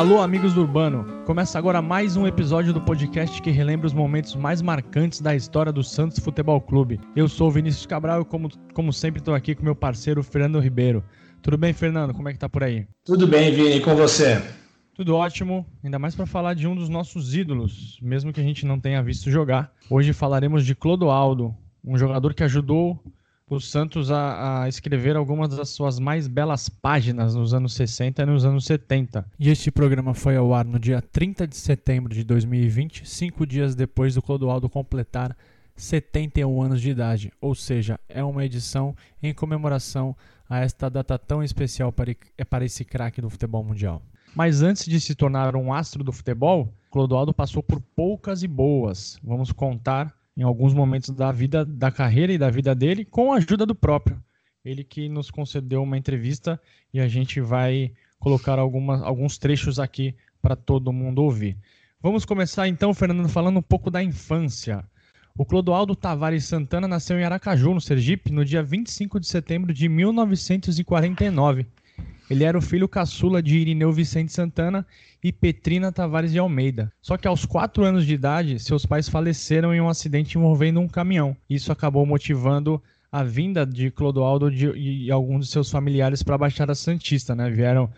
Alô, amigos do Urbano! Começa agora mais um episódio do podcast que relembra os momentos mais marcantes da história do Santos Futebol Clube. Eu sou o Vinícius Cabral e, como, como sempre, estou aqui com meu parceiro Fernando Ribeiro. Tudo bem, Fernando? Como é que tá por aí? Tudo bem, Vini, e com você? Tudo ótimo, ainda mais para falar de um dos nossos ídolos, mesmo que a gente não tenha visto jogar. Hoje falaremos de Clodoaldo, um jogador que ajudou o Santos a, a, escrever algumas das suas mais belas páginas nos anos 60 e nos anos 70. E este programa foi ao ar no dia 30 de setembro de 2020, cinco dias depois do Clodoaldo completar 71 anos de idade, ou seja, é uma edição em comemoração a esta data tão especial para, para esse craque do futebol mundial. Mas antes de se tornar um astro do futebol, Clodoaldo passou por poucas e boas. Vamos contar em alguns momentos da vida, da carreira e da vida dele, com a ajuda do próprio. Ele que nos concedeu uma entrevista e a gente vai colocar alguma, alguns trechos aqui para todo mundo ouvir. Vamos começar então, Fernando, falando um pouco da infância. O Clodoaldo Tavares Santana nasceu em Aracaju, no Sergipe, no dia 25 de setembro de 1949. Ele era o filho caçula de Irineu Vicente Santana e Petrina Tavares de Almeida. Só que aos 4 anos de idade, seus pais faleceram em um acidente envolvendo um caminhão. Isso acabou motivando a vinda de Clodoaldo e alguns de seus familiares para a Baixada Santista, né? Vieram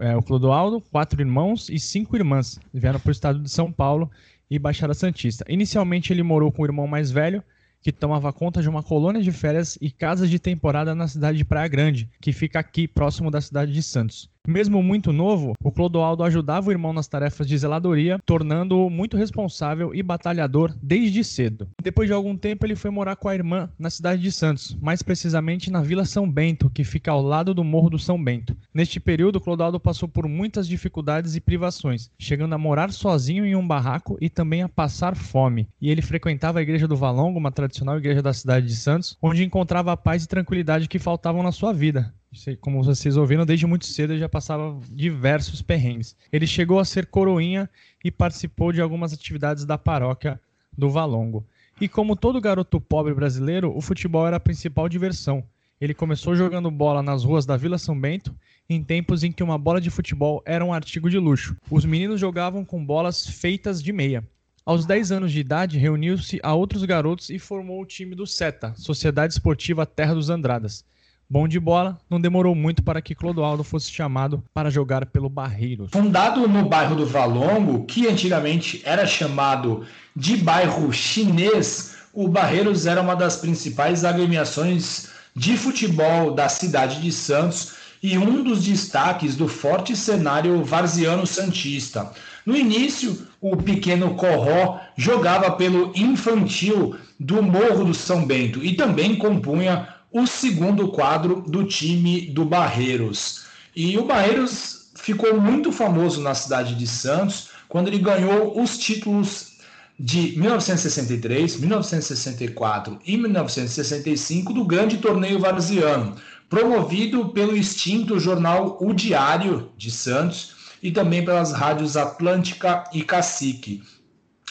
é, o Clodoaldo, quatro irmãos e cinco irmãs. Vieram para o estado de São Paulo e Baixada Santista. Inicialmente ele morou com o irmão mais velho, que tomava conta de uma colônia de férias e casas de temporada na cidade de Praia Grande, que fica aqui próximo da cidade de Santos. Mesmo muito novo, o Clodoaldo ajudava o irmão nas tarefas de zeladoria, tornando-o muito responsável e batalhador desde cedo. Depois de algum tempo, ele foi morar com a irmã na cidade de Santos, mais precisamente na Vila São Bento, que fica ao lado do Morro do São Bento. Neste período, Clodoaldo passou por muitas dificuldades e privações, chegando a morar sozinho em um barraco e também a passar fome. E ele frequentava a igreja do Valongo, uma tradicional igreja da cidade de Santos, onde encontrava a paz e tranquilidade que faltavam na sua vida como vocês ouviram, desde muito cedo já passava diversos perrengues. Ele chegou a ser coroinha e participou de algumas atividades da paróquia do Valongo. E como todo garoto pobre brasileiro, o futebol era a principal diversão. Ele começou jogando bola nas ruas da Vila São Bento, em tempos em que uma bola de futebol era um artigo de luxo. Os meninos jogavam com bolas feitas de meia. Aos 10 anos de idade, reuniu-se a outros garotos e formou o time do SETA, Sociedade Esportiva Terra dos Andradas, Bom de bola, não demorou muito para que Clodoaldo fosse chamado para jogar pelo Barreiros. Fundado no bairro do Valongo, que antigamente era chamado de bairro chinês, o Barreiros era uma das principais agremiações de futebol da cidade de Santos e um dos destaques do forte cenário varziano santista. No início, o pequeno Corró jogava pelo infantil do Morro do São Bento e também compunha o segundo quadro do time do Barreiros. E o Barreiros ficou muito famoso na cidade de Santos quando ele ganhou os títulos de 1963, 1964 e 1965 do Grande Torneio Varziano, promovido pelo extinto jornal O Diário de Santos e também pelas rádios Atlântica e Cacique.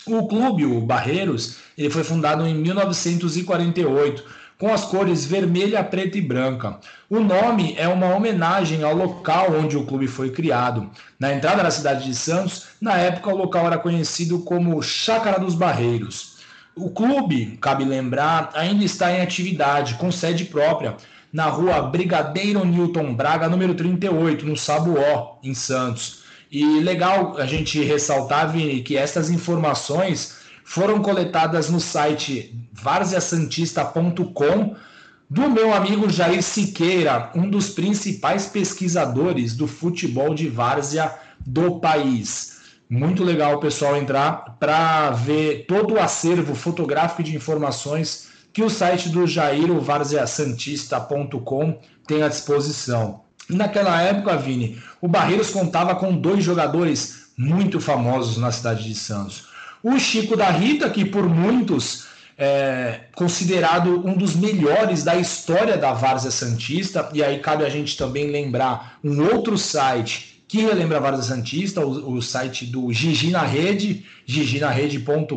O clube, o Barreiros, ele foi fundado em 1948 com as cores vermelha, preta e branca. O nome é uma homenagem ao local onde o clube foi criado. Na entrada da cidade de Santos, na época o local era conhecido como Chácara dos Barreiros. O clube, cabe lembrar, ainda está em atividade, com sede própria, na rua Brigadeiro Newton Braga, número 38, no Sabuó, em Santos. E legal a gente ressaltar, Vini, que essas informações foram coletadas no site varziasantista.com do meu amigo Jair Siqueira, um dos principais pesquisadores do futebol de várzea do país. Muito legal o pessoal entrar para ver todo o acervo fotográfico de informações que o site do Jair, o varziasantista.com, tem à disposição. Naquela época, Vini, o Barreiros contava com dois jogadores muito famosos na cidade de Santos. O Chico da Rita, que por muitos é considerado um dos melhores da história da Várzea Santista, e aí cabe a gente também lembrar um outro site que relembra a Varda Santista, o, o site do Gigi na Rede, giginarede.com.br,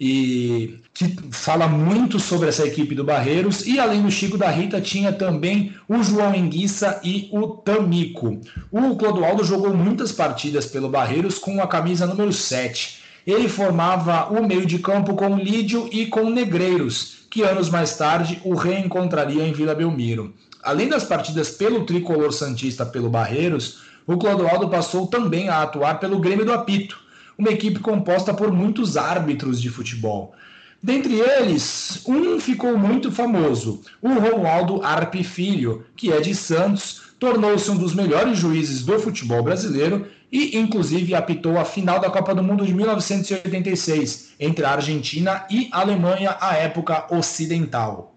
e que fala muito sobre essa equipe do Barreiros. E além do Chico da Rita, tinha também o João Enguiça e o Tamico. O Clodoaldo jogou muitas partidas pelo Barreiros com a camisa número 7. Ele formava o meio de campo com Lídio e com Negreiros, que anos mais tarde o reencontraria em Vila Belmiro. Além das partidas pelo tricolor Santista pelo Barreiros, o Clodoaldo passou também a atuar pelo Grêmio do Apito, uma equipe composta por muitos árbitros de futebol. Dentre eles, um ficou muito famoso, o Romualdo Arpe Filho, que é de Santos, tornou-se um dos melhores juízes do futebol brasileiro e, inclusive, apitou a final da Copa do Mundo de 1986 entre a Argentina e a Alemanha, à época ocidental.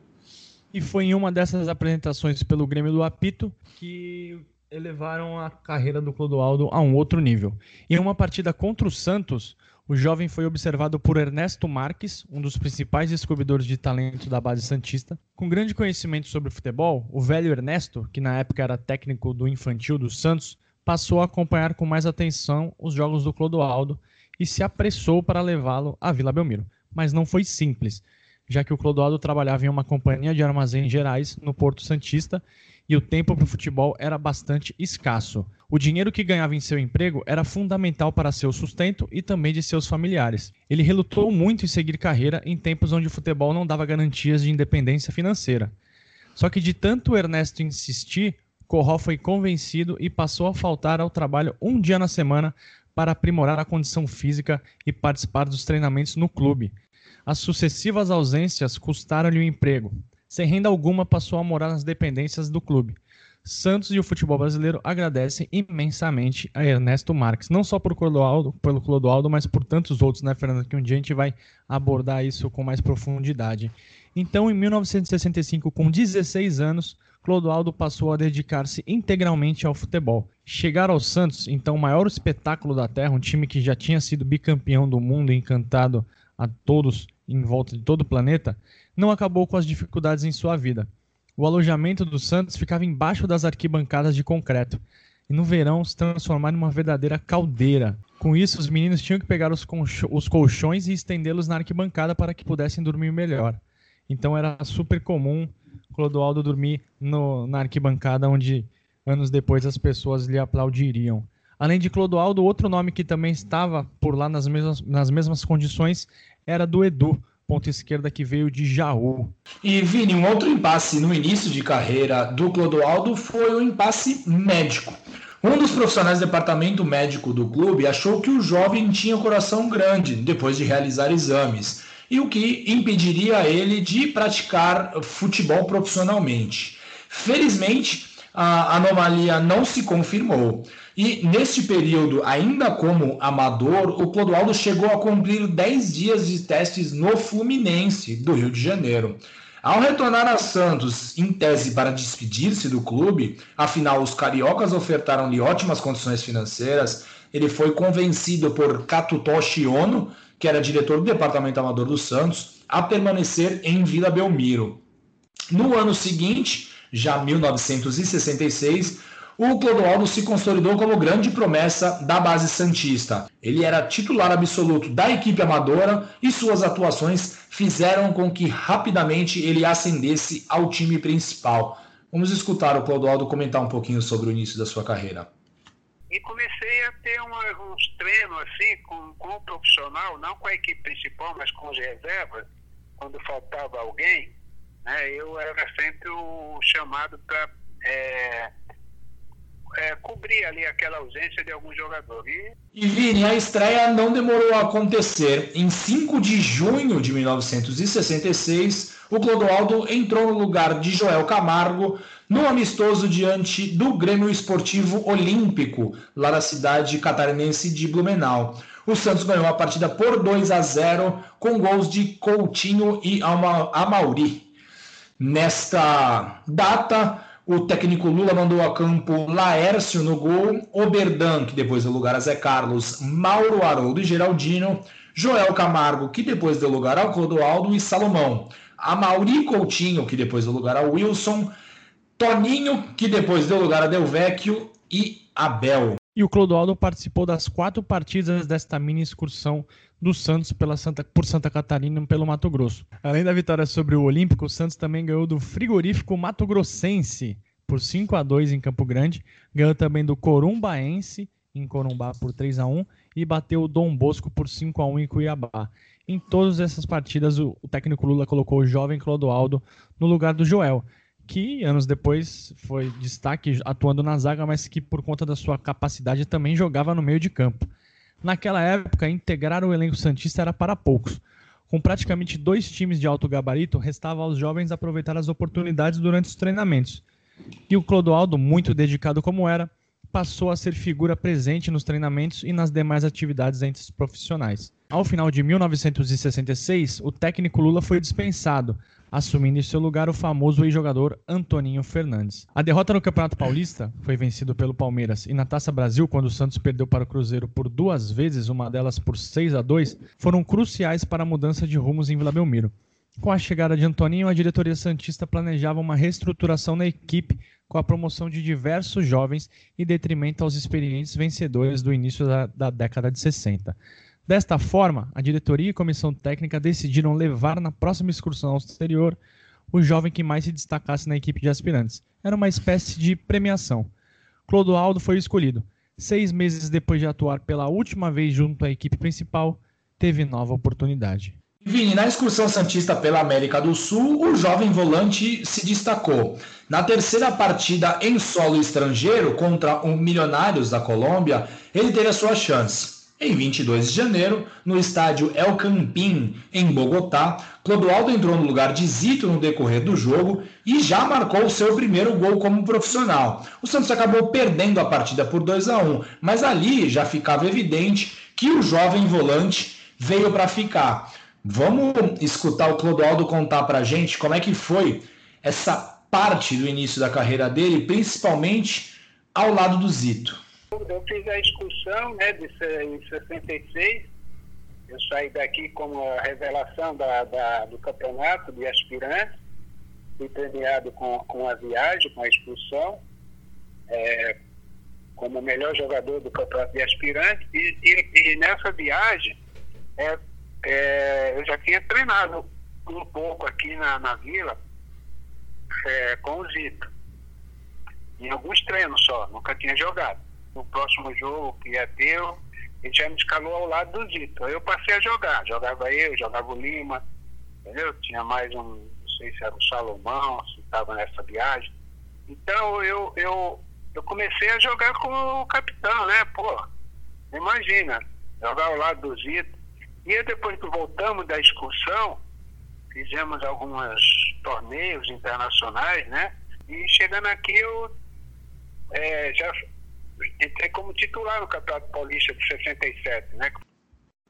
E foi em uma dessas apresentações pelo Grêmio do Apito que elevaram a carreira do Clodoaldo a um outro nível. Em uma partida contra o Santos, o jovem foi observado por Ernesto Marques, um dos principais descobridores de talento da base Santista. Com grande conhecimento sobre futebol, o velho Ernesto, que na época era técnico do infantil do Santos, passou a acompanhar com mais atenção os jogos do Clodoaldo e se apressou para levá-lo à Vila Belmiro. Mas não foi simples, já que o Clodoaldo trabalhava em uma companhia de armazéns gerais no Porto Santista e o tempo para o futebol era bastante escasso. O dinheiro que ganhava em seu emprego era fundamental para seu sustento e também de seus familiares. Ele relutou muito em seguir carreira em tempos onde o futebol não dava garantias de independência financeira. Só que de tanto Ernesto insistir, Corró foi convencido e passou a faltar ao trabalho um dia na semana para aprimorar a condição física e participar dos treinamentos no clube. As sucessivas ausências custaram-lhe o emprego sem renda alguma, passou a morar nas dependências do clube. Santos e o futebol brasileiro agradecem imensamente a Ernesto Marques, não só por Clodoaldo, pelo Clodoaldo, mas por tantos outros, né, Fernando? Que um dia a gente vai abordar isso com mais profundidade. Então, em 1965, com 16 anos, Clodoaldo passou a dedicar-se integralmente ao futebol. Chegar ao Santos, então maior espetáculo da Terra, um time que já tinha sido bicampeão do mundo encantado a todos em volta de todo o planeta, não acabou com as dificuldades em sua vida. O alojamento do Santos ficava embaixo das arquibancadas de concreto e no verão se transformar em uma verdadeira caldeira. Com isso, os meninos tinham que pegar os, os colchões e estendê-los na arquibancada para que pudessem dormir melhor. Então era super comum Clodoaldo dormir no, na arquibancada, onde anos depois as pessoas lhe aplaudiriam. Além de Clodoaldo, outro nome que também estava por lá nas mesmas, nas mesmas condições era do Edu, ponta esquerda que veio de Jaú. E Vini, um outro impasse no início de carreira do Clodoaldo foi o impasse médico. Um dos profissionais do departamento médico do clube achou que o jovem tinha coração grande depois de realizar exames, e o que impediria ele de praticar futebol profissionalmente. Felizmente, a anomalia não se confirmou. E neste período, ainda como amador, o Clodoaldo chegou a cumprir 10 dias de testes no Fluminense, do Rio de Janeiro. Ao retornar a Santos, em tese para despedir-se do clube, afinal os cariocas ofertaram-lhe ótimas condições financeiras, ele foi convencido por Katutoshi Ono, que era diretor do departamento amador do Santos, a permanecer em Vila Belmiro. No ano seguinte, já 1966, o Clodoaldo se consolidou como grande promessa da base Santista. Ele era titular absoluto da equipe amadora e suas atuações fizeram com que rapidamente ele ascendesse ao time principal. Vamos escutar o Clodoaldo comentar um pouquinho sobre o início da sua carreira. E comecei a ter uma, uns treinos assim com, com o profissional, não com a equipe principal, mas com os reservas, quando faltava alguém. Né, eu era sempre o chamado para é, é, cobrir ali aquela ausência de algum jogador. E... e Vini, a estreia não demorou a acontecer. Em 5 de junho de 1966, o Clodoaldo entrou no lugar de Joel Camargo no amistoso diante do Grêmio Esportivo Olímpico, lá na cidade catarinense de Blumenau. O Santos ganhou a partida por 2 a 0 com gols de Coutinho e Amauri. Nesta data, o técnico Lula mandou a campo Laércio no gol, Oberdan, que depois deu lugar a Zé Carlos, Mauro Haroldo e Geraldino, Joel Camargo, que depois deu lugar ao Clodoaldo e Salomão, a Mauri Coutinho, que depois deu lugar ao Wilson, Toninho, que depois deu lugar a Delvecchio, e Abel. E o Clodoaldo participou das quatro partidas desta mini excursão do Santos pela Santa, por Santa Catarina e pelo Mato Grosso. Além da vitória sobre o Olímpico, o Santos também ganhou do frigorífico Mato Grossense por 5 a 2 em Campo Grande, ganhou também do Corumbaense em Corumbá por 3 a 1 e bateu o Dom Bosco por 5 a 1 em Cuiabá. Em todas essas partidas, o, o técnico Lula colocou o jovem Clodoaldo no lugar do Joel, que anos depois foi destaque atuando na zaga, mas que por conta da sua capacidade também jogava no meio de campo. Naquela época, integrar o elenco Santista era para poucos. Com praticamente dois times de alto gabarito, restava aos jovens aproveitar as oportunidades durante os treinamentos. E o Clodoaldo, muito dedicado como era, passou a ser figura presente nos treinamentos e nas demais atividades entre os profissionais. Ao final de 1966, o técnico Lula foi dispensado, assumindo em seu lugar o famoso ex-jogador Antoninho Fernandes. A derrota no Campeonato Paulista foi vencido pelo Palmeiras e na Taça Brasil, quando o Santos perdeu para o Cruzeiro por duas vezes, uma delas por 6 a 2, foram cruciais para a mudança de rumos em Vila Belmiro. Com a chegada de Antoninho, a diretoria santista planejava uma reestruturação na equipe com a promoção de diversos jovens e detrimento aos experientes vencedores do início da, da década de 60. Desta forma, a diretoria e comissão técnica decidiram levar na próxima excursão ao exterior o jovem que mais se destacasse na equipe de aspirantes. Era uma espécie de premiação. Clodoaldo foi escolhido. Seis meses depois de atuar pela última vez junto à equipe principal, teve nova oportunidade. Vini, na excursão Santista pela América do Sul, o jovem volante se destacou. Na terceira partida em solo estrangeiro contra o Milionários da Colômbia, ele teve a sua chance. Em 22 de janeiro, no estádio El Campín, em Bogotá, Clodoaldo entrou no lugar de Zito no decorrer do jogo e já marcou seu primeiro gol como profissional. O Santos acabou perdendo a partida por 2 a 1, mas ali já ficava evidente que o jovem volante veio para ficar. Vamos escutar o Clodoaldo contar para gente como é que foi essa parte do início da carreira dele, principalmente ao lado do Zito eu fiz a excursão né, de, em 66. Eu saí daqui como a revelação da, da, do campeonato de aspirantes. Fui premiado com, com a viagem, com a expulsão, é, como o melhor jogador do campeonato de aspirantes. E, e, e nessa viagem, é, é, eu já tinha treinado um pouco aqui na, na vila é, com o Zito. Em alguns treinos só, nunca tinha jogado no próximo jogo que ia ter, ele já me escalou ao lado do Dito. Aí eu passei a jogar. Jogava eu, jogava o Lima, entendeu? Tinha mais um, não sei se era o Salomão, se estava nessa viagem. Então eu, eu, eu comecei a jogar com o capitão, né? Pô, imagina, jogar ao lado do Zito. E aí, depois que voltamos da excursão, fizemos alguns torneios internacionais, né? E chegando aqui eu é, já entrei como titular no Campeonato Paulista de 67, né?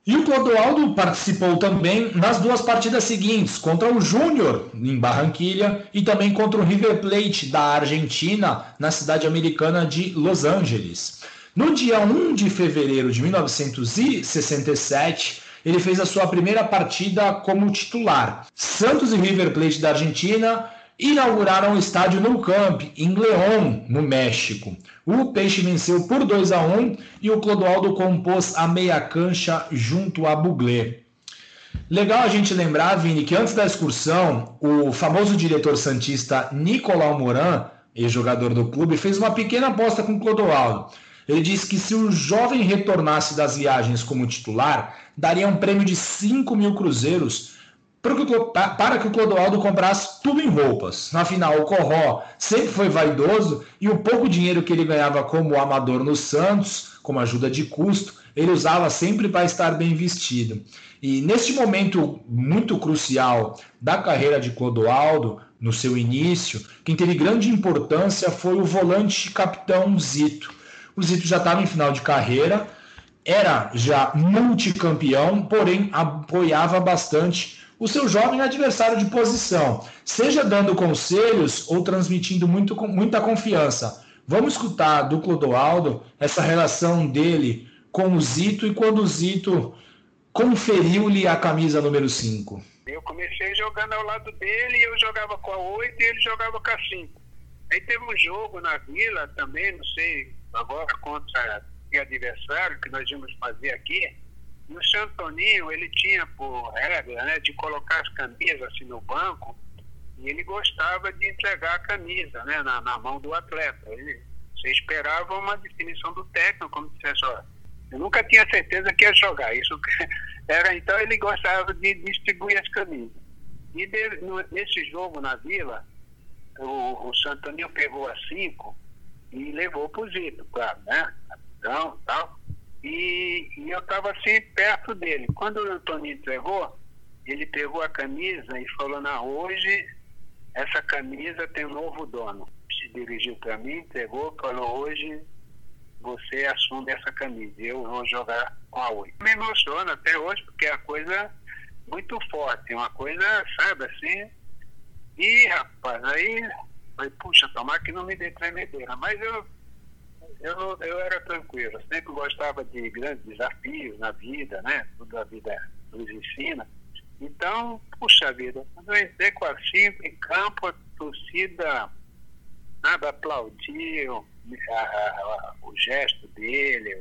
E o Clodoaldo participou também nas duas partidas seguintes, contra o Júnior, em Barranquilha, e também contra o River Plate, da Argentina, na cidade americana de Los Angeles. No dia 1 de fevereiro de 1967, ele fez a sua primeira partida como titular. Santos e River Plate da Argentina inauguraram o estádio Nou Camp, em León, no México. O Peixe venceu por 2 a 1 e o Clodoaldo compôs a meia cancha junto a Buglé. Legal a gente lembrar, Vini, que antes da excursão, o famoso diretor santista Nicolau Moran, ex-jogador do clube, fez uma pequena aposta com o Clodoaldo. Ele disse que se o jovem retornasse das viagens como titular, daria um prêmio de 5 mil cruzeiros para que o Clodoaldo comprasse tudo em roupas. Na final, o Corró sempre foi vaidoso e o pouco dinheiro que ele ganhava como amador no Santos, como ajuda de custo, ele usava sempre para estar bem vestido. E neste momento muito crucial da carreira de Clodoaldo, no seu início, quem teve grande importância foi o volante capitão Zito. O Zito já estava em final de carreira, era já multicampeão, porém apoiava bastante o seu jovem adversário de posição, seja dando conselhos ou transmitindo muito, muita confiança. Vamos escutar do Clodoaldo essa relação dele com o Zito e quando o Zito conferiu-lhe a camisa número 5. Eu comecei jogando ao lado dele eu jogava com a 8 e ele jogava com a 5. Aí teve um jogo na vila também, não sei agora contra o adversário que nós íamos fazer aqui. E o Santoninho, ele tinha por regra né, de colocar as camisas assim no banco e ele gostava de entregar a camisa né, na, na mão do atleta. Ele, você esperava uma definição do técnico, como dissesse, ó, eu nunca tinha certeza que ia jogar. Isso era então ele gostava de distribuir as camisas. E de, no, nesse jogo na Vila, o, o Santoninho pegou a cinco e levou para o Zito, claro, né? Então, tal. E, e eu estava assim perto dele. Quando o Antoninho entregou, ele pegou a camisa e falou, não, hoje essa camisa tem um novo dono. Se dirigiu para mim, entregou, falou, hoje você assume essa camisa, eu vou jogar com a Oi. Me emociona até hoje, porque é uma coisa muito forte, uma coisa, sabe, assim. E, rapaz, aí, falei, puxa, tomar que não me dê tremedeira. Mas eu, eu, eu era tranquilo, sempre gostava de grandes desafios na vida, né? Tudo a vida nos ensina. Então, puxa vida, quando eu entrei com a cinco em campo, a torcida nada aplaudiu a, a, o gesto dele,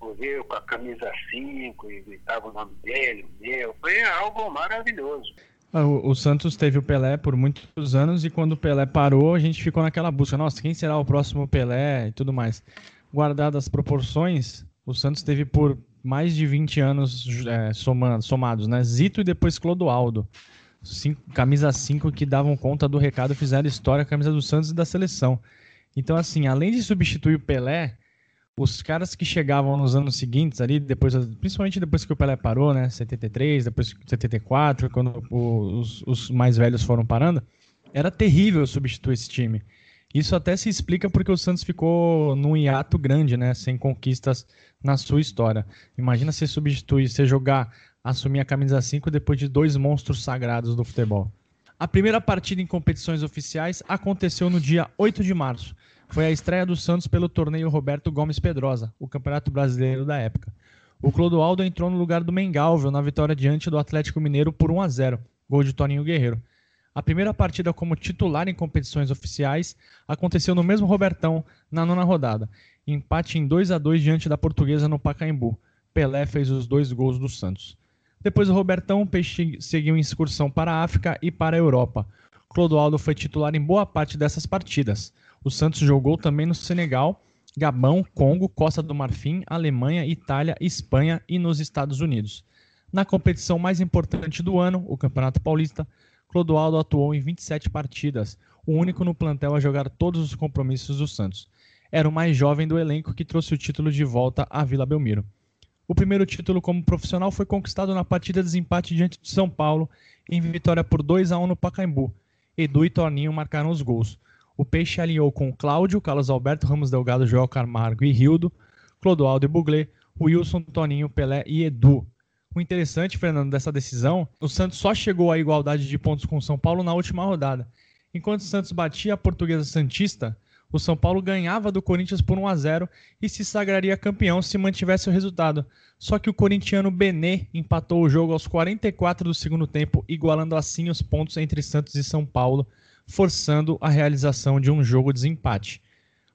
o ver com a camisa 5 e estava o nome dele, o meu, foi algo maravilhoso. Ah, o, o, Santos teve o Pelé por muitos anos e quando o Pelé parou, a gente ficou naquela busca. Nossa, quem será o próximo Pelé e tudo mais. Guardadas as proporções, o Santos teve por mais de 20 anos é, somando, somados, né? Zito e depois Clodoaldo. Cinco, camisa 5 que davam conta do recado, fizeram história, camisa do Santos e da seleção. Então, assim, além de substituir o Pelé, os caras que chegavam nos anos seguintes ali, depois, principalmente depois que o Pelé parou, né? 73, depois 74, quando os, os mais velhos foram parando, era terrível substituir esse time. Isso até se explica porque o Santos ficou num hiato grande, né? Sem conquistas na sua história. Imagina você substituir, você jogar, assumir a camisa 5 depois de dois monstros sagrados do futebol. A primeira partida em competições oficiais aconteceu no dia 8 de março. Foi a estreia do Santos pelo torneio Roberto Gomes Pedrosa, o campeonato brasileiro da época. O Clodoaldo entrou no lugar do Mengalvio na vitória diante do Atlético Mineiro por 1 a 0, gol de Toninho Guerreiro. A primeira partida como titular em competições oficiais aconteceu no mesmo Robertão, na nona rodada. Empate em 2 a 2 diante da Portuguesa no Pacaembu. Pelé fez os dois gols do Santos. Depois do Robertão, o Peixe seguiu em excursão para a África e para a Europa. Clodoaldo foi titular em boa parte dessas partidas. O Santos jogou também no Senegal, Gabão, Congo, Costa do Marfim, Alemanha, Itália, Espanha e nos Estados Unidos. Na competição mais importante do ano, o Campeonato Paulista, Clodoaldo atuou em 27 partidas, o único no plantel a jogar todos os compromissos do Santos. Era o mais jovem do elenco que trouxe o título de volta à Vila Belmiro. O primeiro título como profissional foi conquistado na partida de desempate diante de São Paulo, em vitória por 2 a 1 no Pacaembu. Edu e Toninho marcaram os gols. O Peixe alinhou com Cláudio, Carlos Alberto, Ramos Delgado, Joel Camargo e Rildo, Clodoaldo e Buglé, Wilson, Toninho, Pelé e Edu. O interessante, Fernando, dessa decisão, o Santos só chegou à igualdade de pontos com o São Paulo na última rodada. Enquanto o Santos batia a portuguesa Santista, o São Paulo ganhava do Corinthians por 1 a 0 e se sagraria campeão se mantivesse o resultado. Só que o corintiano Benê empatou o jogo aos 44 do segundo tempo, igualando assim os pontos entre Santos e São Paulo, forçando a realização de um jogo de desempate.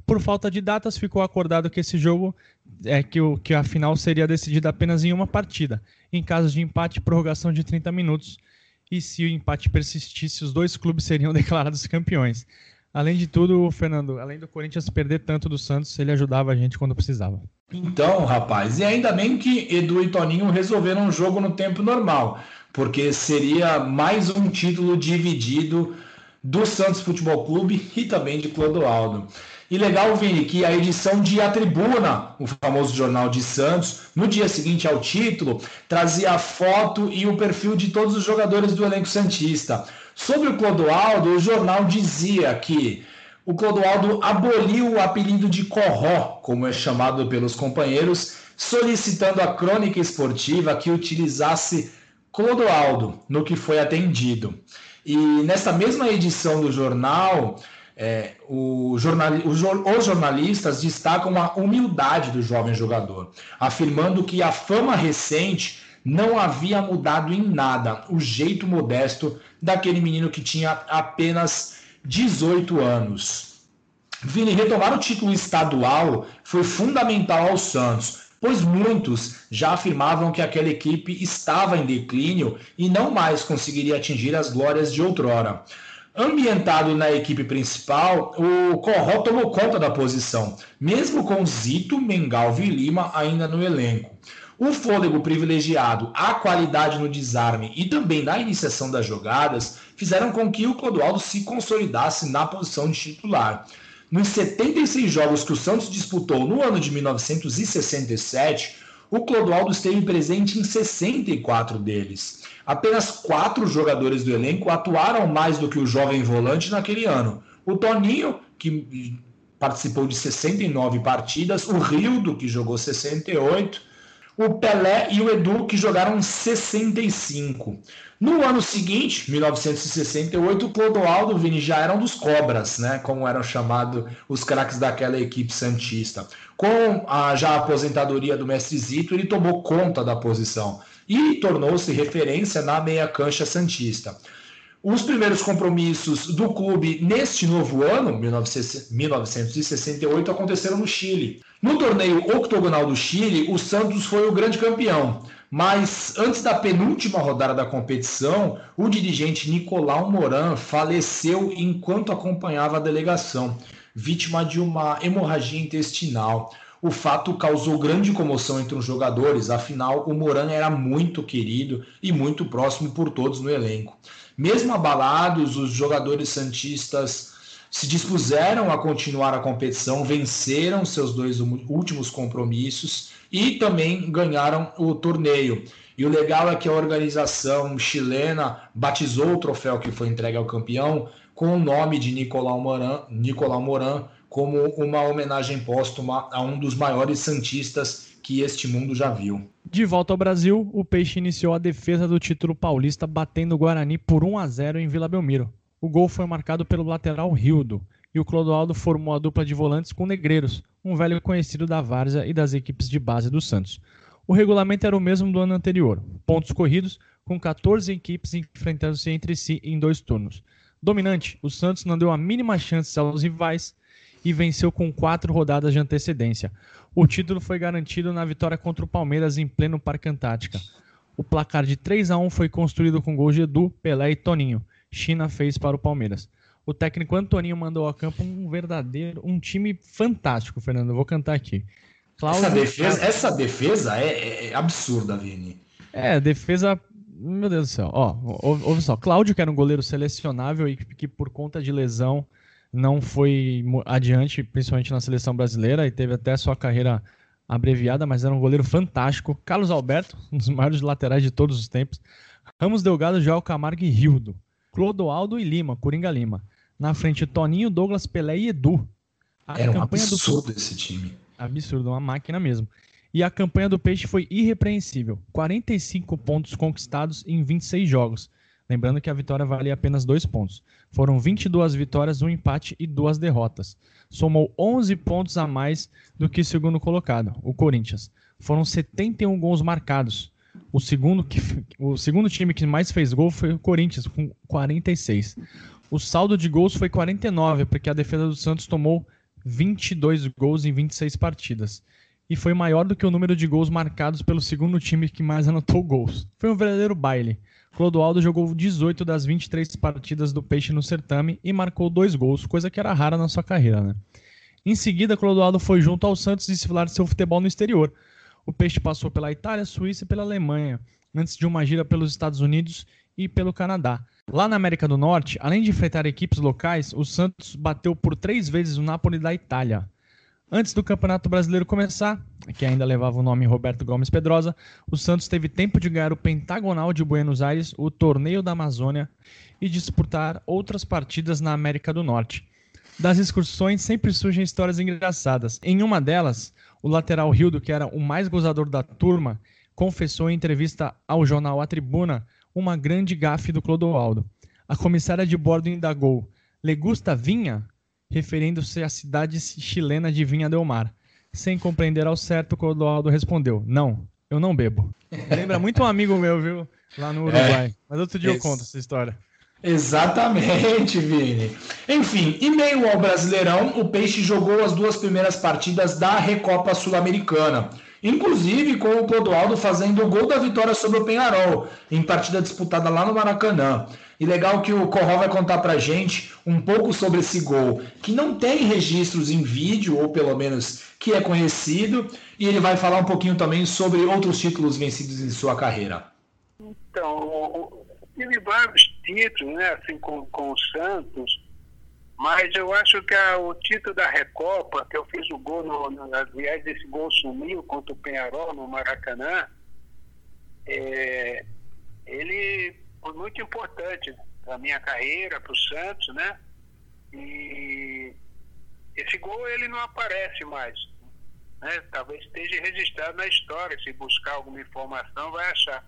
Por falta de datas, ficou acordado que esse jogo é que, o, que a final seria decidida apenas em uma partida, em caso de empate, prorrogação de 30 minutos. E se o empate persistisse, os dois clubes seriam declarados campeões. Além de tudo, Fernando, além do Corinthians perder tanto do Santos, ele ajudava a gente quando precisava. Então, rapaz, e ainda bem que Edu e Toninho resolveram o jogo no tempo normal, porque seria mais um título dividido do Santos Futebol Clube e também de Clodoaldo. E legal, Vini, que a edição de A Tribuna, o famoso jornal de Santos, no dia seguinte ao título, trazia a foto e o perfil de todos os jogadores do elenco Santista. Sobre o Clodoaldo, o jornal dizia que o Clodoaldo aboliu o apelido de Corró, como é chamado pelos companheiros, solicitando à crônica esportiva que utilizasse Clodoaldo, no que foi atendido. E nessa mesma edição do jornal, é, o jornal, os jornalistas destacam a humildade do jovem jogador, afirmando que a fama recente não havia mudado em nada o jeito modesto daquele menino que tinha apenas 18 anos. Vini, retomar o título estadual foi fundamental ao Santos, pois muitos já afirmavam que aquela equipe estava em declínio e não mais conseguiria atingir as glórias de outrora. Ambientado na equipe principal, o Corró tomou conta da posição, mesmo com Zito, Mengalvo e Lima ainda no elenco. O fôlego privilegiado, a qualidade no desarme e também na iniciação das jogadas fizeram com que o Clodoaldo se consolidasse na posição de titular. Nos 76 jogos que o Santos disputou no ano de 1967, o Clodoaldo esteve presente em 64 deles. Apenas quatro jogadores do elenco atuaram mais do que o jovem volante naquele ano. O Toninho, que participou de 69 partidas, o Rildo, que jogou 68, o Pelé e o Edu, que jogaram 65. No ano seguinte, 1968, o Clodoaldo Vini já eram dos Cobras, né? Como eram chamados os craques daquela equipe santista. Com a já aposentadoria do mestre Zito, ele tomou conta da posição e tornou-se referência na meia cancha santista. Os primeiros compromissos do clube neste novo ano, 1968, aconteceram no Chile. No torneio octogonal do Chile, o Santos foi o grande campeão. Mas antes da penúltima rodada da competição, o dirigente Nicolau Moran faleceu enquanto acompanhava a delegação, vítima de uma hemorragia intestinal. O fato causou grande comoção entre os jogadores, afinal, o Moran era muito querido e muito próximo por todos no elenco. Mesmo abalados, os jogadores santistas se dispuseram a continuar a competição, venceram seus dois últimos compromissos e também ganharam o torneio. E o legal é que a organização chilena batizou o troféu que foi entregue ao campeão com o nome de Nicolau Moran, Nicolau Moran como uma homenagem póstuma a um dos maiores santistas que este mundo já viu. De volta ao Brasil, o Peixe iniciou a defesa do título paulista batendo o Guarani por 1 a 0 em Vila Belmiro. O gol foi marcado pelo lateral Rildo e o Clodoaldo formou a dupla de volantes com Negreiros, um velho conhecido da Várzea e das equipes de base do Santos. O regulamento era o mesmo do ano anterior, pontos corridos, com 14 equipes enfrentando-se entre si em dois turnos. Dominante, o Santos não deu a mínima chance aos rivais e venceu com quatro rodadas de antecedência. O título foi garantido na vitória contra o Palmeiras em pleno Parque Antártica. O placar de 3 a 1 foi construído com gols de Edu, Pelé e Toninho. China fez para o Palmeiras. O técnico Antoninho mandou a campo um verdadeiro, um time fantástico, Fernando. Eu vou cantar aqui. Cláudio... Essa defesa, essa defesa é, é, é, absurda, Vini. É, defesa. Meu Deus do céu. Ó, ouve só. Cláudio, que era um goleiro selecionável e que por conta de lesão não foi adiante, principalmente na seleção brasileira, e teve até sua carreira abreviada, mas era um goleiro fantástico. Carlos Alberto, um dos maiores laterais de todos os tempos. Ramos Delgado, Joel Camargo e Rildo. Clodoaldo e Lima, Coringa Lima. Na frente, Toninho, Douglas, Pelé e Edu. A era um absurdo do... esse time. Absurdo, uma máquina mesmo. E a campanha do Peixe foi irrepreensível. 45 pontos conquistados em 26 jogos. Lembrando que a vitória valia apenas dois pontos. Foram 22 vitórias, um empate e duas derrotas. Somou 11 pontos a mais do que o segundo colocado, o Corinthians. Foram 71 gols marcados. O segundo, que, o segundo time que mais fez gol foi o Corinthians, com 46. O saldo de gols foi 49, porque a defesa do Santos tomou 22 gols em 26 partidas. E foi maior do que o número de gols marcados pelo segundo time que mais anotou gols. Foi um verdadeiro baile. Clodoaldo jogou 18 das 23 partidas do Peixe no certame e marcou dois gols, coisa que era rara na sua carreira. Né? Em seguida, Clodoaldo foi junto ao Santos desfilar seu futebol no exterior. O Peixe passou pela Itália, Suíça e pela Alemanha, antes de uma gira pelos Estados Unidos e pelo Canadá. Lá na América do Norte, além de enfrentar equipes locais, o Santos bateu por três vezes o Napoli da Itália. Antes do Campeonato Brasileiro começar, que ainda levava o nome Roberto Gomes Pedrosa, o Santos teve tempo de ganhar o Pentagonal de Buenos Aires, o Torneio da Amazônia e disputar outras partidas na América do Norte. Das excursões sempre surgem histórias engraçadas. Em uma delas, o lateral Rildo, que era o mais gozador da turma, confessou em entrevista ao jornal A Tribuna uma grande gafe do Clodoaldo. A comissária de bordo indagou: Le gusta vinha? Referindo-se à cidade chilena de Vinha del Mar. Sem compreender ao certo, Clodoaldo respondeu: Não, eu não bebo. Lembra muito um amigo meu, viu? Lá no Uruguai. É, Mas outro dia esse, eu conto essa história. Exatamente, Vini. Enfim, em meio ao Brasileirão, o Peixe jogou as duas primeiras partidas da Recopa Sul-Americana. Inclusive com o Clodoaldo fazendo o gol da vitória sobre o Penharol, em partida disputada lá no Maracanã. E legal que o Corral vai contar pra gente um pouco sobre esse gol, que não tem registros em vídeo, ou pelo menos que é conhecido, e ele vai falar um pouquinho também sobre outros títulos vencidos em sua carreira. Então, tive vários títulos, né, assim, com, com o Santos, mas eu acho que a, o título da Recopa, que eu fiz o gol, no, no, aliás, esse gol sumiu contra o Penharol no Maracanã, é, ele foi muito importante para minha carreira, para o Santos, né? E esse gol ele não aparece mais. Né? Talvez esteja registrado na história, se buscar alguma informação vai achar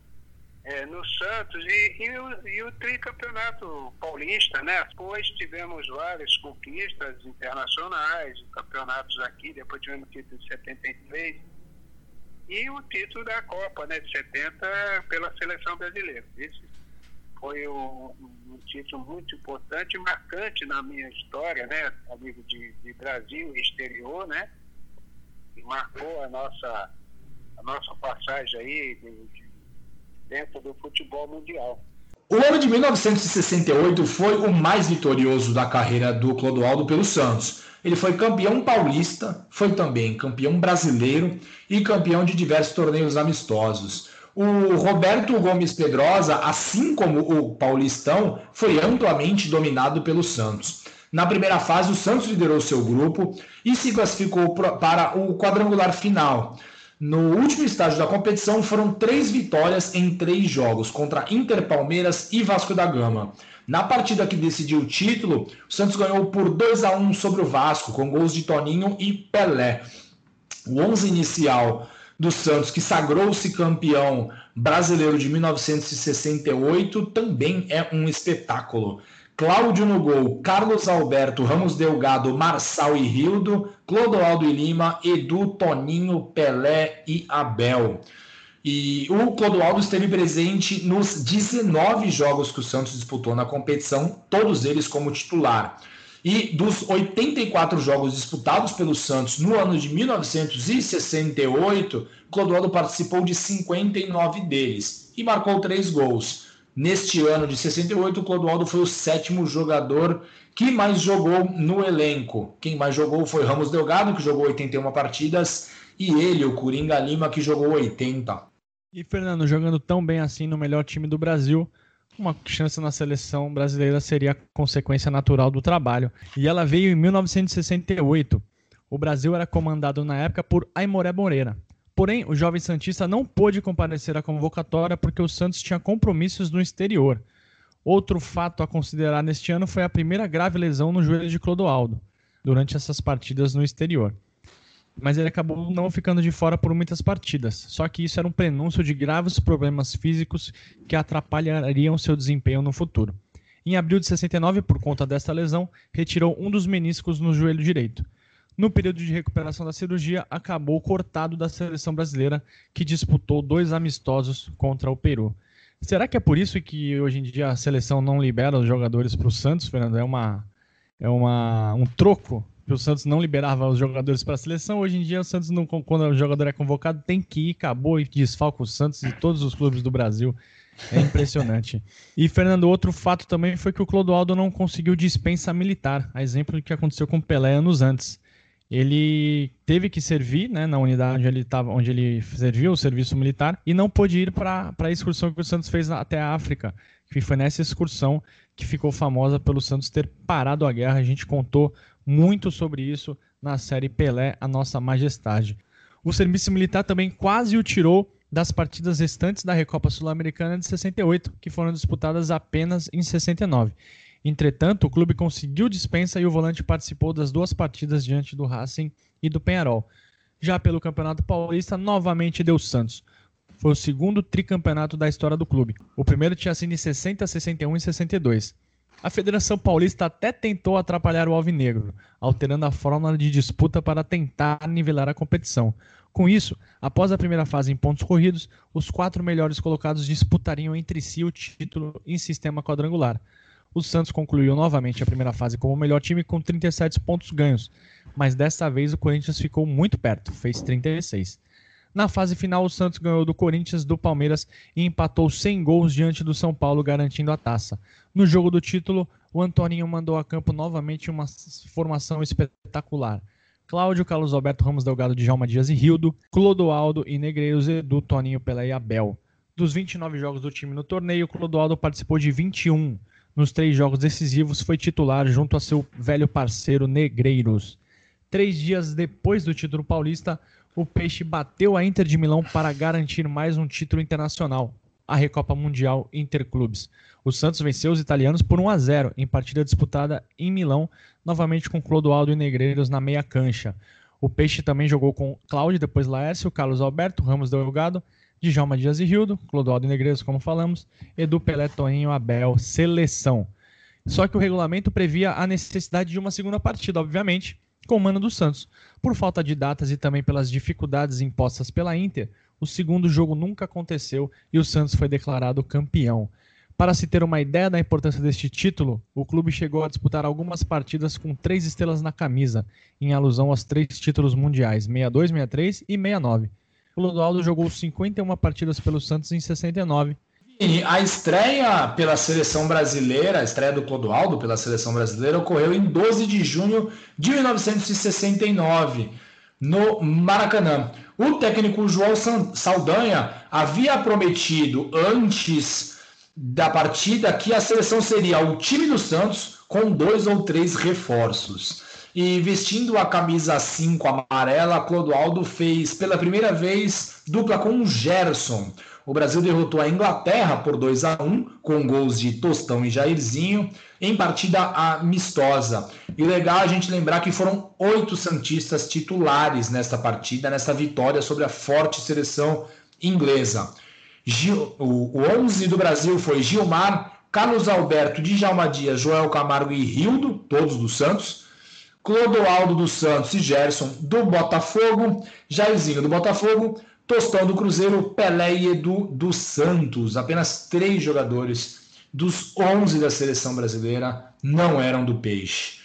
é, no Santos e, e, o, e o tricampeonato paulista, né? Depois tivemos várias conquistas internacionais, campeonatos aqui, depois tivemos o título de 73 e o título da Copa, né, de 70 pela seleção brasileira. Esse foi um, um título muito importante marcante na minha história, né, a nível de, de Brasil e exterior, né? E marcou a nossa a nossa passagem aí de, de dentro do futebol mundial. O ano de 1968 foi o mais vitorioso da carreira do Clodoaldo pelo Santos. Ele foi campeão paulista, foi também campeão brasileiro e campeão de diversos torneios amistosos. O Roberto Gomes Pedrosa, assim como o Paulistão, foi amplamente dominado pelo Santos. Na primeira fase, o Santos liderou seu grupo e se classificou para o quadrangular final. No último estágio da competição, foram três vitórias em três jogos contra Inter, Palmeiras e Vasco da Gama. Na partida que decidiu o título, o Santos ganhou por 2 a 1 sobre o Vasco, com gols de Toninho e Pelé. O 11 inicial do Santos, que sagrou-se campeão brasileiro de 1968, também é um espetáculo. Cláudio no gol, Carlos Alberto, Ramos Delgado, Marçal e Rildo, Clodoaldo e Lima, Edu, Toninho, Pelé e Abel. E o Clodoaldo esteve presente nos 19 jogos que o Santos disputou na competição, todos eles como titular. E dos 84 jogos disputados pelo Santos no ano de 1968, Clodoaldo participou de 59 deles e marcou três gols. Neste ano de 68, o Clodoaldo foi o sétimo jogador que mais jogou no elenco. Quem mais jogou foi Ramos Delgado, que jogou 81 partidas, e ele, o Coringa Lima, que jogou 80. E Fernando, jogando tão bem assim no melhor time do Brasil, uma chance na seleção brasileira seria consequência natural do trabalho. E ela veio em 1968. O Brasil era comandado na época por Aimoré Moreira, Porém, o jovem Santista não pôde comparecer à convocatória porque o Santos tinha compromissos no exterior. Outro fato a considerar neste ano foi a primeira grave lesão no joelho de Clodoaldo, durante essas partidas no exterior. Mas ele acabou não ficando de fora por muitas partidas, só que isso era um prenúncio de graves problemas físicos que atrapalhariam seu desempenho no futuro. Em abril de 69, por conta desta lesão, retirou um dos meniscos no joelho direito no período de recuperação da cirurgia, acabou cortado da seleção brasileira, que disputou dois amistosos contra o Peru. Será que é por isso que hoje em dia a seleção não libera os jogadores para o Santos, Fernando? É, uma, é uma, um troco o Santos não liberava os jogadores para a seleção. Hoje em dia, o Santos, não, quando o jogador é convocado, tem que ir, acabou e desfalca o Santos e todos os clubes do Brasil. É impressionante. e, Fernando, outro fato também foi que o Clodoaldo não conseguiu dispensa militar, a exemplo do que aconteceu com Pelé anos antes ele teve que servir né, na unidade onde ele, tava, onde ele serviu o serviço militar e não pôde ir para a excursão que o Santos fez até a África, que foi nessa excursão que ficou famosa pelo Santos ter parado a guerra. A gente contou muito sobre isso na série Pelé, a Nossa Majestade. O serviço militar também quase o tirou das partidas restantes da Recopa Sul-Americana de 68, que foram disputadas apenas em 69. Entretanto, o clube conseguiu dispensa e o volante participou das duas partidas diante do Racing e do Penharol. Já pelo Campeonato Paulista, novamente deu Santos. Foi o segundo tricampeonato da história do clube. O primeiro tinha sido em 60, 61 e 62. A Federação Paulista até tentou atrapalhar o Alvinegro, alterando a fórmula de disputa para tentar nivelar a competição. Com isso, após a primeira fase em pontos corridos, os quatro melhores colocados disputariam entre si o título em sistema quadrangular. o Santos concluiu novamente a primeira fase como o melhor time com 37 pontos ganhos, mas dessa vez o Corinthians ficou muito perto, fez 36. Na fase final, o Santos ganhou do Corinthians, do Palmeiras e empatou 100 gols diante do São Paulo, garantindo a taça. No jogo do título, o Antoninho mandou a campo novamente uma formação espetacular. Cláudio, Carlos Alberto Ramos Delgado, Djalma Dias e Rildo, Clodoaldo e Negreiros, Edu, Toninho, Pelé e Abel. Dos 29 jogos do time no torneio, Clodoaldo participou de 21. Nos três jogos decisivos, foi titular junto a seu velho parceiro Negreiros. Três dias depois do título paulista, o Peixe bateu a Inter de Milão para garantir mais um título internacional, a Recopa Mundial Interclubes. O Santos venceu os italianos por 1 a 0 em partida disputada em Milão, novamente com Clodoaldo e Negreiros na meia cancha. O Peixe também jogou com Cláudio, depois Laércio, Carlos Alberto, Ramos Delgado, Djalma Dias e Rildo, Clodoaldo e Negreiros, como falamos, Edu Pelé, Toninho, Abel, seleção. Só que o regulamento previa a necessidade de uma segunda partida, obviamente, com o mano do Santos. Por falta de datas e também pelas dificuldades impostas pela Inter, o segundo jogo nunca aconteceu e o Santos foi declarado campeão. Para se ter uma ideia da importância deste título, o clube chegou a disputar algumas partidas com três estrelas na camisa, em alusão aos três títulos mundiais, 62, 63 e 69. O Ludoaldo jogou 51 partidas pelo Santos em 69. A estreia pela seleção brasileira, a estreia do Clodoaldo pela seleção brasileira, ocorreu em 12 de junho de 1969, no Maracanã. O técnico João Saldanha havia prometido antes da partida que a seleção seria o time do Santos com dois ou três reforços. E vestindo a camisa 5 amarela, Clodoaldo fez pela primeira vez dupla com o Gerson. O Brasil derrotou a Inglaterra por 2 a 1 com gols de Tostão e Jairzinho em partida amistosa. E legal a gente lembrar que foram oito santistas titulares nesta partida, nesta vitória sobre a forte seleção inglesa. Gil, o, o 11 do Brasil foi Gilmar, Carlos Alberto, Djalma Dias, Joel Camargo e Rildo, todos do Santos. Clodoaldo dos Santos e Gerson do Botafogo, Jairzinho do Botafogo, Tostão do Cruzeiro, Pelé e Edu dos Santos. Apenas três jogadores dos 11 da seleção brasileira não eram do Peixe.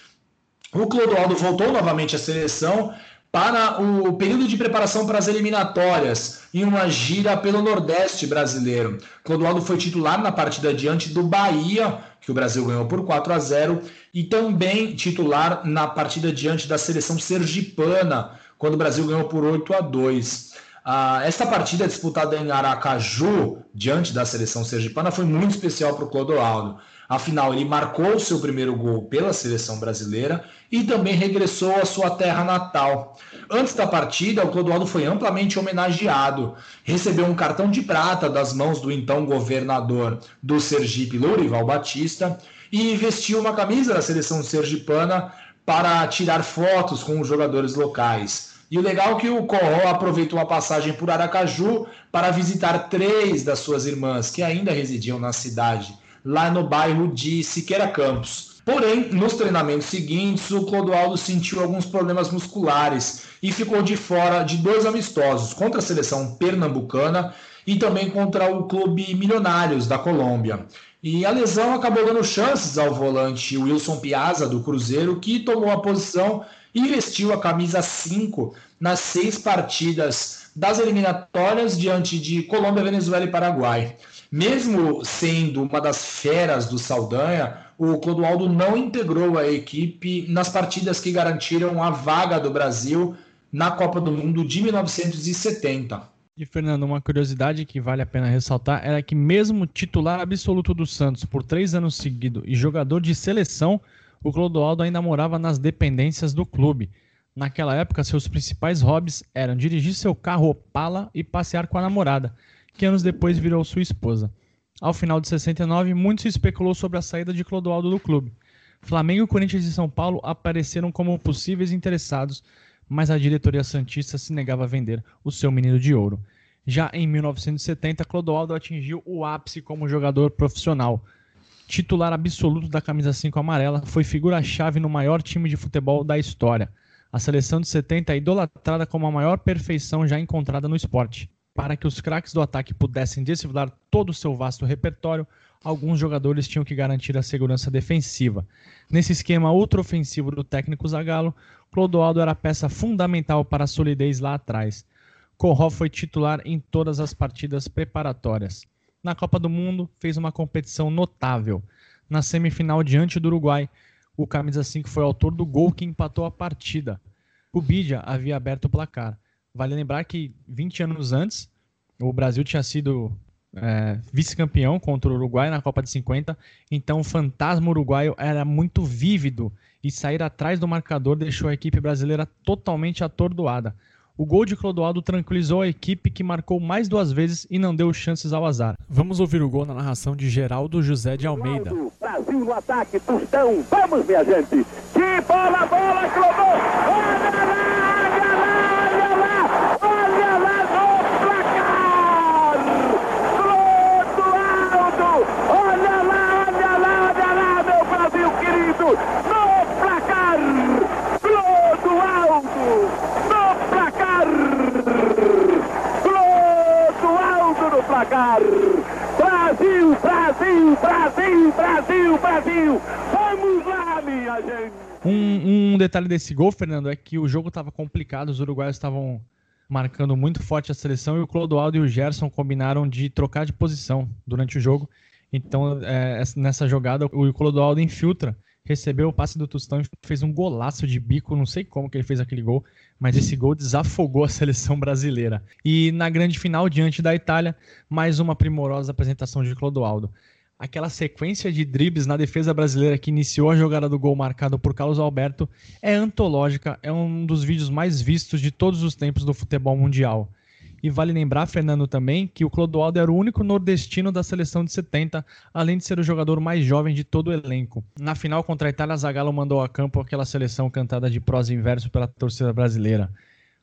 O Clodoaldo voltou novamente à seleção, para o período de preparação para as eliminatórias em uma gira pelo Nordeste brasileiro. Clodoaldo foi titular na partida diante do Bahia, que o Brasil ganhou por 4 a 0, e também titular na partida diante da seleção sergipana, quando o Brasil ganhou por 8 a 2. Ah, esta partida disputada em Aracaju, diante da seleção sergipana, foi muito especial para o Clodoaldo. Afinal, ele marcou seu primeiro gol pela seleção brasileira e também regressou à sua terra natal. Antes da partida, o Clodoaldo foi amplamente homenageado. Recebeu um cartão de prata das mãos do então governador do Sergipe, Lourival Batista, e vestiu uma camisa da seleção sergipana para tirar fotos com os jogadores locais. E o legal é que o Corró aproveitou a passagem por Aracaju para visitar três das suas irmãs que ainda residiam na cidade lá no bairro de Siqueira Campos. Porém, nos treinamentos seguintes, o Clodoaldo sentiu alguns problemas musculares e ficou de fora de dois amistosos contra a seleção pernambucana e também contra o Clube Milionários da Colômbia. E a lesão acabou dando chances ao volante Wilson Piazza do Cruzeiro, que tomou a posição e vestiu a camisa 5 nas seis partidas das eliminatórias diante de Colômbia, Venezuela e Paraguai. Mesmo sendo uma das feras do Saldanha, o Clodoaldo não integrou a equipe nas partidas que garantiram a vaga do Brasil na Copa do Mundo de 1970. E Fernando, uma curiosidade que vale a pena ressaltar era que mesmo titular absoluto do Santos por três anos seguidos e jogador de seleção, o Clodoaldo ainda morava nas dependências do clube. Naquela época, seus principais hobbies eram dirigir seu carro Opala e passear com a namorada que anos depois virou sua esposa. Ao final de 69, muito se especulou sobre a saída de Clodoaldo do clube. Flamengo, Corinthians e São Paulo apareceram como possíveis interessados, mas a diretoria santista se negava a vender o seu menino de ouro. Já em 1970, Clodoaldo atingiu o ápice como jogador profissional. Titular absoluto da camisa 5 amarela, foi figura-chave no maior time de futebol da história. A seleção de 70 é idolatrada como a maior perfeição já encontrada no esporte. Para que os craques do ataque pudessem desfilar todo o seu vasto repertório, alguns jogadores tinham que garantir a segurança defensiva. Nesse esquema ultraofensivo do técnico Zagallo, Clodoaldo era peça fundamental para a solidez lá atrás. Corró foi titular em todas as partidas preparatórias. Na Copa do Mundo, fez uma competição notável. Na semifinal diante do Uruguai, o camisa 5 foi autor do gol que empatou a partida. O Bidia havia aberto o placar. Vale lembrar que 20 anos antes, o Brasil tinha sido é, vice-campeão contra o Uruguai na Copa de 50, então o fantasma uruguaio era muito vívido e sair atrás do marcador deixou a equipe brasileira totalmente atordoada. O gol de Clodoaldo tranquilizou a equipe que marcou mais duas vezes e não deu chances ao azar. Vamos ouvir o gol na narração de Geraldo José de Almeida. Brasil no ataque, Tostão, vamos minha gente! Que bola, bola, Clodoaldo! Olha lá, olha lá, olha lá, olha lá no placar! Clodoaldo! Olha lá, olha lá, olha lá, meu Brasil querido! No placar! Clodoaldo! No placar! Clodoaldo no placar! Brasil, Brasil, Brasil, Brasil, Brasil! Vamos lá, minha gente! Um, um detalhe desse gol, Fernando, é que o jogo estava complicado, os uruguaios estavam marcando muito forte a seleção e o Clodoaldo e o Gerson combinaram de trocar de posição durante o jogo. Então, é, nessa jogada, o Clodoaldo infiltra, recebeu o passe do Tostão fez um golaço de bico. Não sei como que ele fez aquele gol, mas esse gol desafogou a seleção brasileira. E na grande final, diante da Itália, mais uma primorosa apresentação de Clodoaldo aquela sequência de dribles na defesa brasileira que iniciou a jogada do gol marcado por Carlos Alberto é antológica, é um dos vídeos mais vistos de todos os tempos do futebol mundial. E vale lembrar, Fernando, também, que o Clodoaldo era o único nordestino da seleção de 70, além de ser o jogador mais jovem de todo o elenco. Na final contra a Itália, Zagallo mandou a campo aquela seleção cantada de prosa inverso pela torcida brasileira.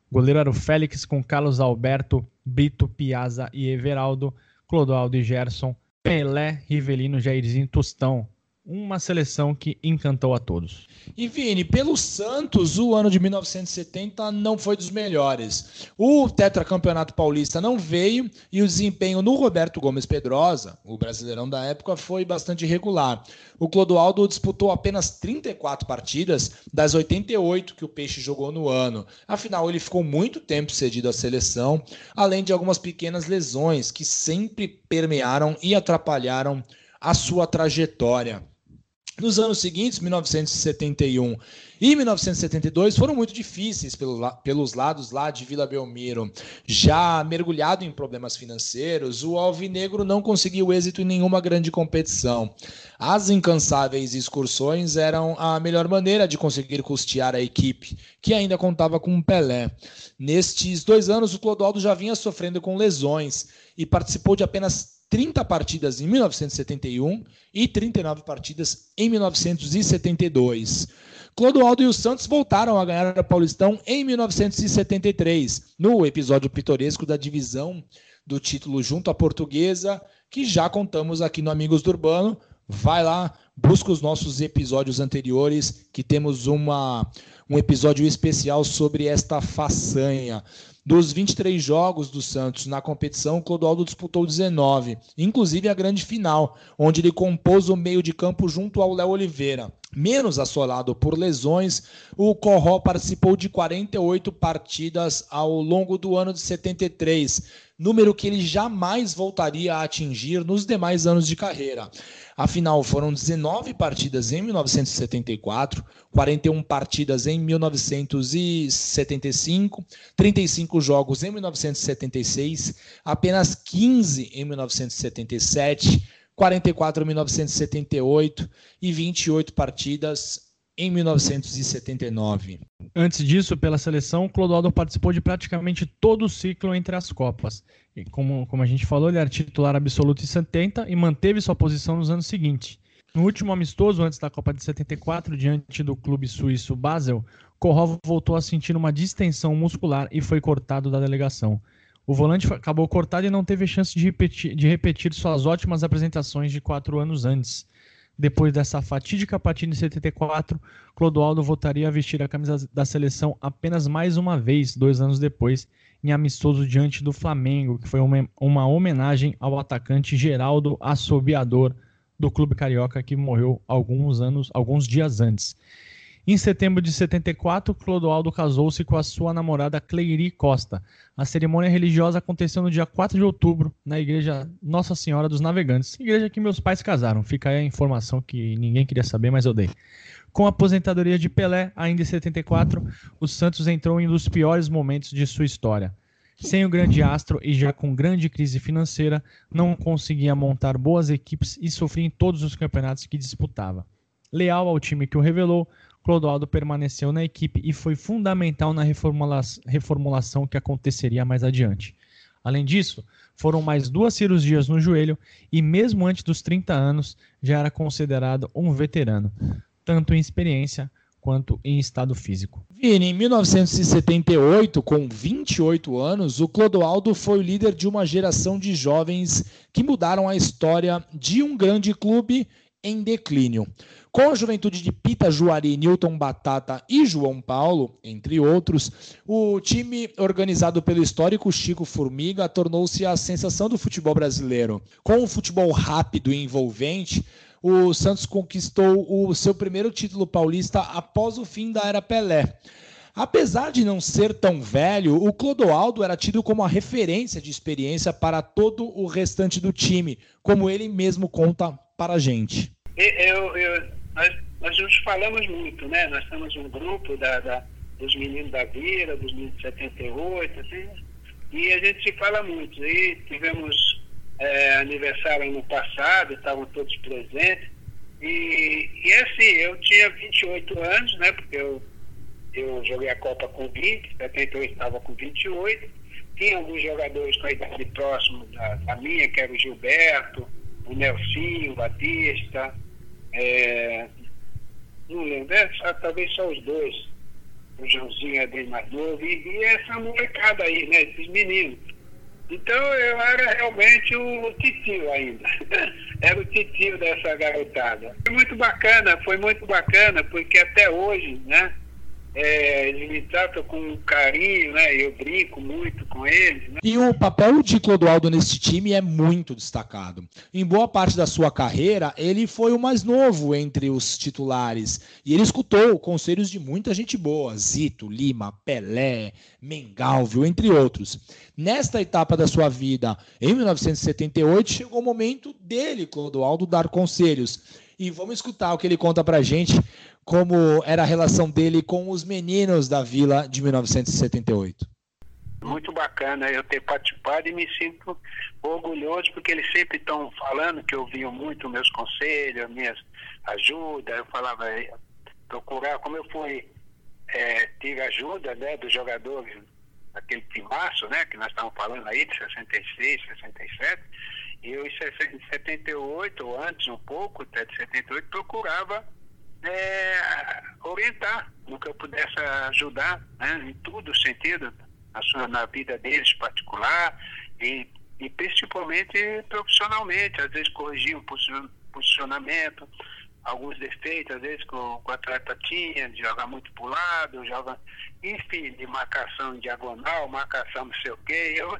O goleiro era o Félix, com Carlos Alberto, Brito, Piazza e Everaldo, Clodoaldo e Gerson, Pelé, Rivelino, Jairzinho, Tostão. Uma seleção que encantou a todos. E Vini, pelo Santos, o ano de 1970 não foi dos melhores. O tetracampeonato paulista não veio e o desempenho no Roberto Gomes Pedrosa, o brasileirão da época, foi bastante irregular. O Clodoaldo disputou apenas 34 partidas das 88 que o Peixe jogou no ano. Afinal, ele ficou muito tempo cedido à seleção, além de algumas pequenas lesões que sempre permearam e atrapalharam a sua trajetória. Nos anos seguintes, 1971 e 1972, foram muito difíceis pelo, pelos lados lá de Vila Belmiro. Já mergulhado em problemas financeiros, o Alvinegro não conseguiu êxito em nenhuma grande competição. As incansáveis excursões eram a melhor maneira de conseguir custear a equipe, que ainda contava com Pelé. Nestes dois anos, o Clodoaldo já vinha sofrendo com lesões e participou de apenas 30 partidas em 1971 e 39 partidas em 1972. Clodoaldo e os Santos voltaram a ganhar a Paulistão em 1973, no episódio pitoresco da divisão do título junto à Portuguesa, que já contamos aqui no Amigos do Urbano. Vai lá, busca os nossos episódios anteriores, que temos uma, um episódio especial sobre esta façanha. Dos 23 jogos do Santos na competição, o Clodoaldo disputou 19, inclusive a grande final, onde ele compôs o meio de campo junto ao Léo Oliveira. Menos assolado por lesões, o Corró participou de 48 partidas ao longo do ano de 73, número que ele jamais voltaria a atingir nos demais anos de carreira. Afinal, foram 19 partidas em 1974, 41 partidas em 1975, 35 jogos em 1976, apenas 15 em 1977, 44 em 1978 e 28 partidas em 1979. Antes disso, pela seleção, Clodoaldo participou de praticamente todo o ciclo entre as Copas. E como, como a gente falou, ele era titular absoluto em 70 e manteve sua posição nos anos seguintes. No último amistoso, antes da Copa de 74, diante do clube suíço Basel, Korov voltou a sentir uma distensão muscular e foi cortado da delegação. O volante acabou cortado e não teve chance de repetir, de repetir suas ótimas apresentações de quatro anos antes. Depois dessa fatídica partida em 74, Clodoaldo voltaria a vestir a camisa da seleção apenas mais uma vez, dois anos depois, em amistoso diante do Flamengo, que foi uma, homenagem ao atacante Geraldo Assobiador do clube carioca que morreu alguns anos, alguns dias antes. Em setembro de 74, Clodoaldo casou-se com a sua namorada Cleiri Costa. A cerimônia religiosa aconteceu no dia 4 de outubro, na igreja Nossa Senhora dos Navegantes, igreja que meus pais casaram. Fica aí a informação que ninguém queria saber, mas eu dei. Com a aposentadoria de Pelé, ainda em 74, o Santos entrou em um dos piores momentos de sua história. Sem o grande astro e já com grande crise financeira, não conseguia montar boas equipes e sofria em todos os campeonatos que disputava. Leal ao time que o revelou, Clodoaldo permaneceu na equipe e foi fundamental na reformula reformulação que aconteceria mais adiante. Além disso, foram mais duas cirurgias no joelho e, mesmo antes dos 30 anos, já era considerado um veterano, tanto em experiência quanto em estado físico. Vini, em 1978, com 28 anos, o Clodoaldo foi o líder de uma geração de jovens que mudaram a história de um grande clube em declínio. Com a juventude de Pita Juari, Newton Batata e João Paulo, entre outros, o time organizado pelo histórico Chico Formiga tornou-se a sensação do futebol brasileiro. Com um futebol rápido e envolvente, o Santos conquistou o seu primeiro título paulista após o fim da era Pelé. Apesar de não ser tão velho, o Clodoaldo era tido como a referência de experiência para todo o restante do time, como ele mesmo conta para a gente. Eu, eu, nós, nós nos falamos muito, né? Nós temos um grupo da, da, dos meninos da Vila, dos meninos de 78, assim, e a gente se fala muito. E tivemos é, aniversário no passado, estavam todos presentes. E, e assim, eu tinha 28 anos, né? Porque eu, eu joguei a Copa com 20, 78 estava com 28. Tinha alguns jogadores com a idade próxima da, da minha, que era o Gilberto, o Nelsinho, o Batista, é, não lembro, é, talvez só os dois. O Joãozinho é bem mais novo. E, e essa molecada aí, né? Esses meninos. Então eu era realmente o titio ainda. era o titio dessa garotada. Foi muito bacana, foi muito bacana, porque até hoje, né? É, eles me tratam com carinho, né? Eu brinco muito com eles. Né? E o papel de Clodoaldo nesse time é muito destacado. Em boa parte da sua carreira, ele foi o mais novo entre os titulares. E ele escutou conselhos de muita gente boa: Zito, Lima, Pelé, Mengalvio, entre outros. Nesta etapa da sua vida, em 1978, chegou o momento dele, Clodoaldo, dar conselhos. E vamos escutar o que ele conta pra gente como era a relação dele com os meninos da Vila de 1978. Muito bacana eu ter participado e me sinto orgulhoso porque eles sempre estão falando que ouviam muito meus conselhos, minhas ajudas. Eu falava, é, procurar, como eu fui, é, tive ajuda né, dos jogadores daquele timaço, né, que nós estamos falando aí, de 66, 67, e eu em 78, ou antes um pouco, até de 78, procurava é, orientar no que eu pudesse ajudar né, em todo sentido, na, sua, na vida deles particular e, e principalmente profissionalmente, às vezes corrigir posicionamento, alguns defeitos, às vezes que o, o atleta tinha, de jogar muito para o lado, joga, enfim, de marcação em diagonal, marcação não sei o quê. Eu,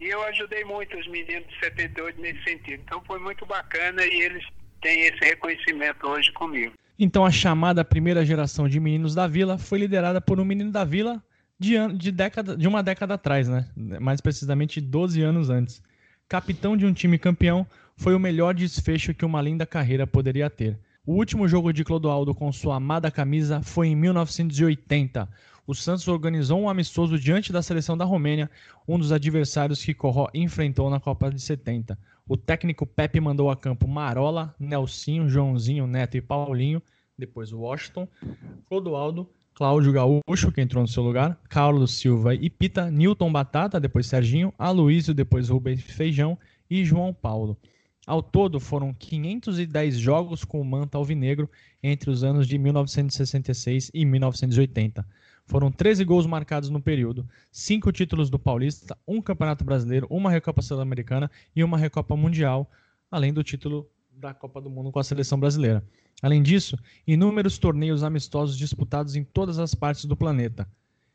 e eu ajudei muito os meninos de 78 nesse sentido. Então foi muito bacana e eles têm esse reconhecimento hoje comigo. Então a chamada primeira geração de meninos da Vila foi liderada por um menino da Vila de, de, década, de uma década atrás, né? mais precisamente 12 anos antes. Capitão de um time campeão, foi o melhor desfecho que uma linda carreira poderia ter. O último jogo de Clodoaldo com sua amada camisa foi em 1980. O Santos organizou um amistoso diante da seleção da Romênia, um dos adversários que Corró enfrentou na Copa de 70. O técnico Pepe mandou a campo Marola, Nelsinho, Joãozinho, Neto e Paulinho. Depois Washington, Clodoaldo, Cláudio Gaúcho, que entrou no seu lugar, Carlos Silva e Pita, Newton Batata, depois Serginho, Aloysio, depois Rubens Feijão e João Paulo. Ao todo, foram 510 jogos com o Manta Alvinegro entre os anos de 1966 e 1980. Foram 13 gols marcados no período, 5 títulos do Paulista, um Campeonato Brasileiro, uma Recopa Sul-Americana e uma Recopa Mundial, além do título da Copa do Mundo com a seleção brasileira. Além disso, inúmeros torneios amistosos disputados em todas as partes do planeta.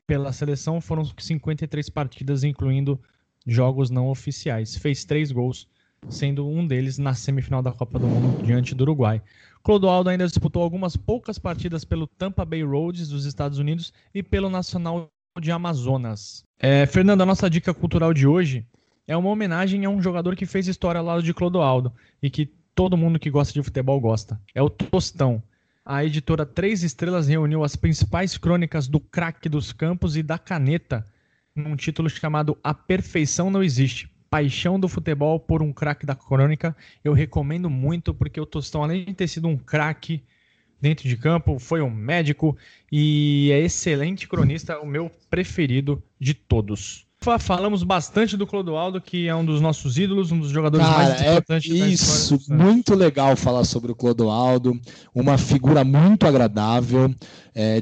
Pela seleção foram 53 partidas, incluindo jogos não oficiais. Fez 3 gols sendo um deles na semifinal da Copa do Mundo diante do Uruguai. Clodoaldo ainda disputou algumas poucas partidas pelo Tampa Bay Roads dos Estados Unidos e pelo Nacional de Amazonas. É, Fernando, a nossa dica cultural de hoje é uma homenagem a um jogador que fez história ao lado de Clodoaldo e que todo mundo que gosta de futebol gosta. É o Tostão. A editora Três Estrelas reuniu as principais crônicas do craque dos campos e da caneta num título chamado A Perfeição Não Existe paixão do futebol por um craque da crônica. Eu recomendo muito, porque o Tostão, além de ter sido um craque dentro de campo, foi um médico e é excelente cronista, o meu preferido de todos. Falamos bastante do Clodoaldo, que é um dos nossos ídolos, um dos jogadores Cara, mais é importantes é isso, muito legal falar sobre o Clodoaldo, uma figura muito agradável. É,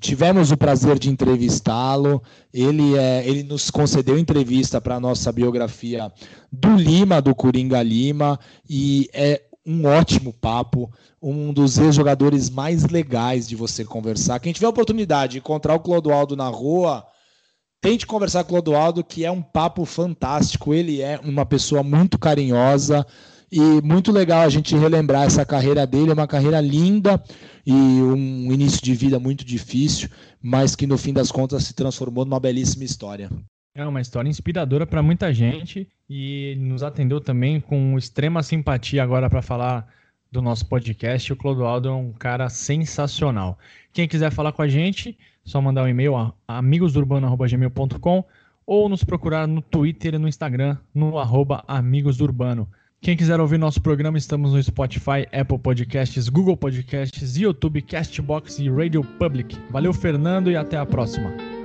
tivemos o prazer de entrevistá-lo. Ele, é, ele nos concedeu entrevista para a nossa biografia do Lima, do Coringa Lima, e é um ótimo papo, um dos ex-jogadores mais legais de você conversar. Quem tiver a oportunidade de encontrar o Clodoaldo na rua, tente conversar com o Clodoaldo, que é um papo fantástico. Ele é uma pessoa muito carinhosa e muito legal a gente relembrar essa carreira dele, é uma carreira linda e um início de vida muito difícil, mas que no fim das contas se transformou numa belíssima história. É uma história inspiradora para muita gente e nos atendeu também com extrema simpatia agora para falar do nosso podcast. O Clodoaldo é um cara sensacional. Quem quiser falar com a gente, só mandar um e-mail a amigosdurbano.gmail.com ou nos procurar no Twitter e no Instagram no arroba amigosdurbano. Quem quiser ouvir nosso programa, estamos no Spotify, Apple Podcasts, Google Podcasts, YouTube, Castbox e Radio Public. Valeu, Fernando, e até a próxima.